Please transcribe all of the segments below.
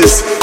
crisis.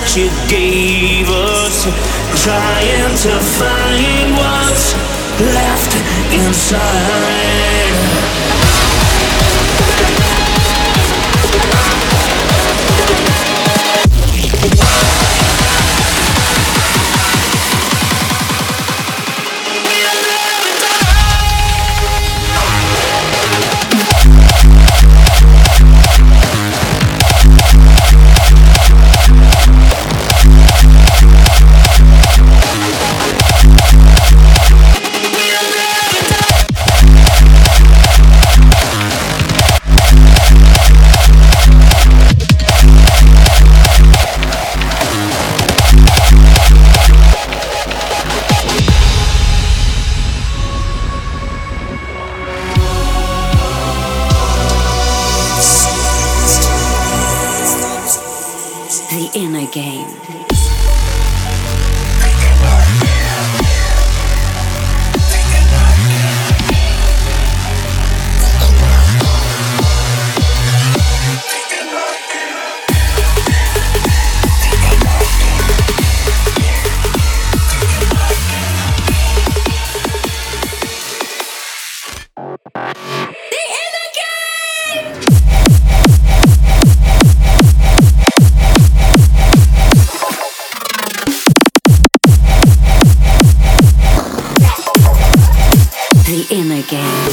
that you gave us, trying to find what's left inside. again.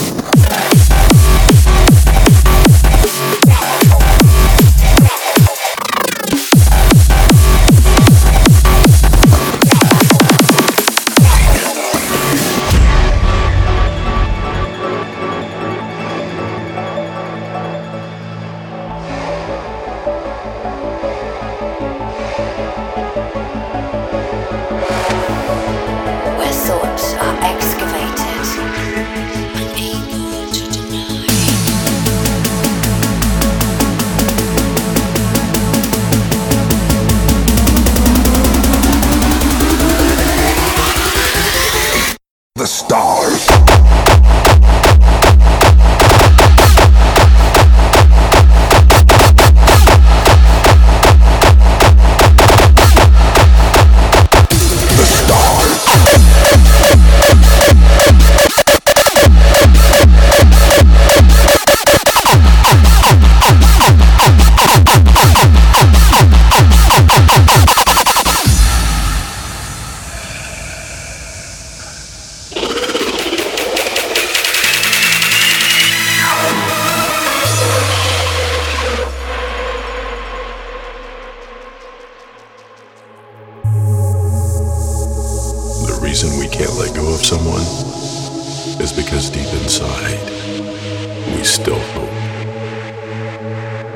Stop.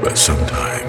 But sometimes.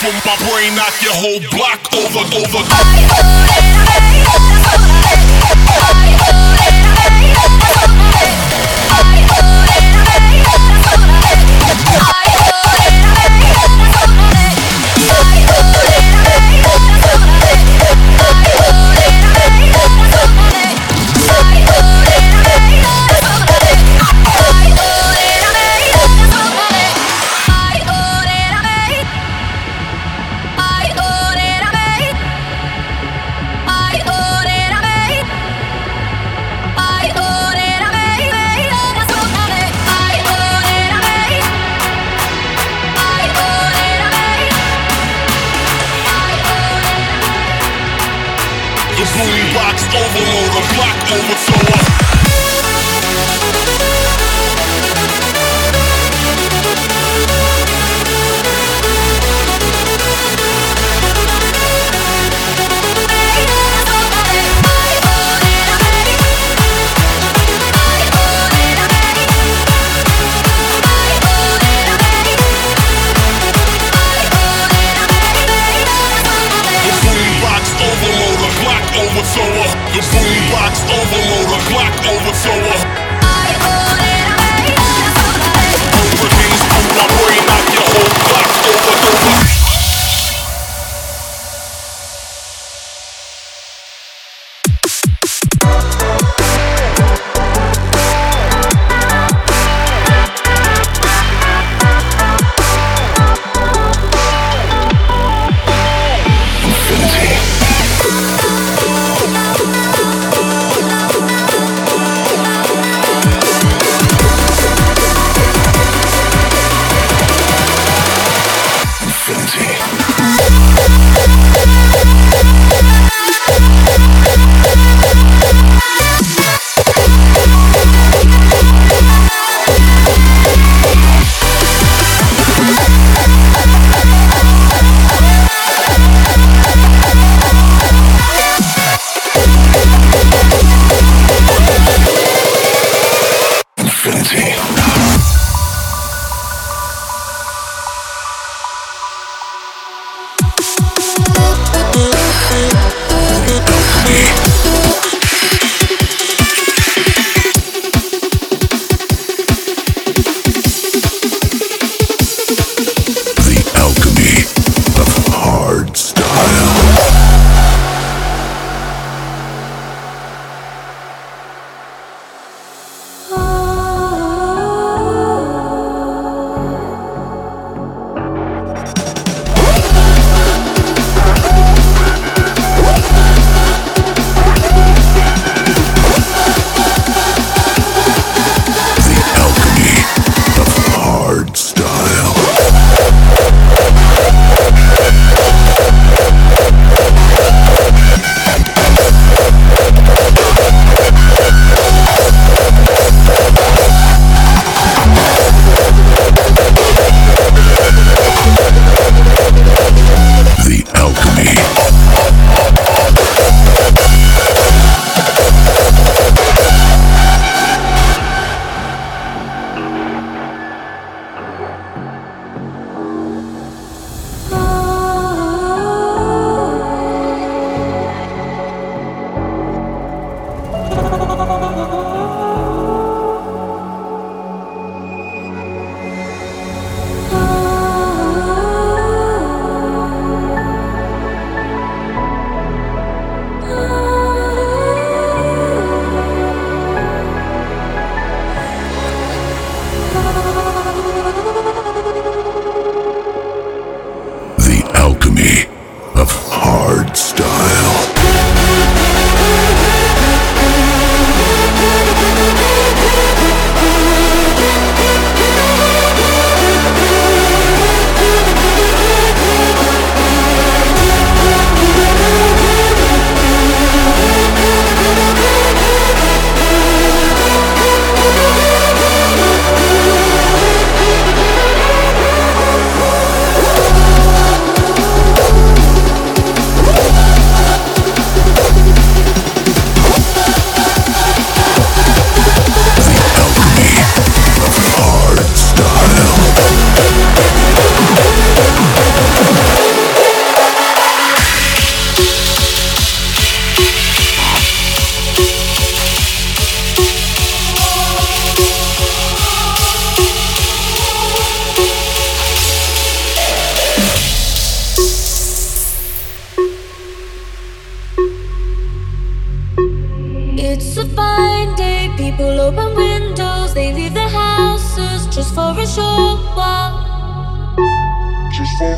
From my brain knock your whole block over, over.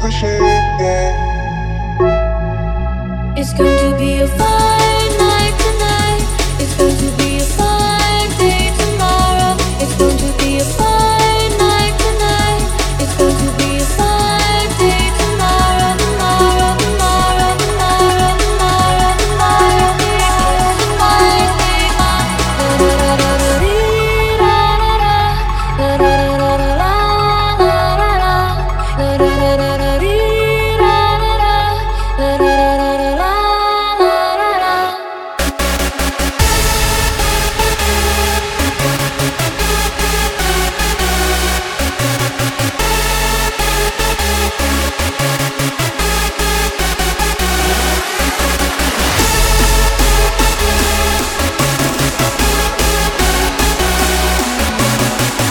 Just for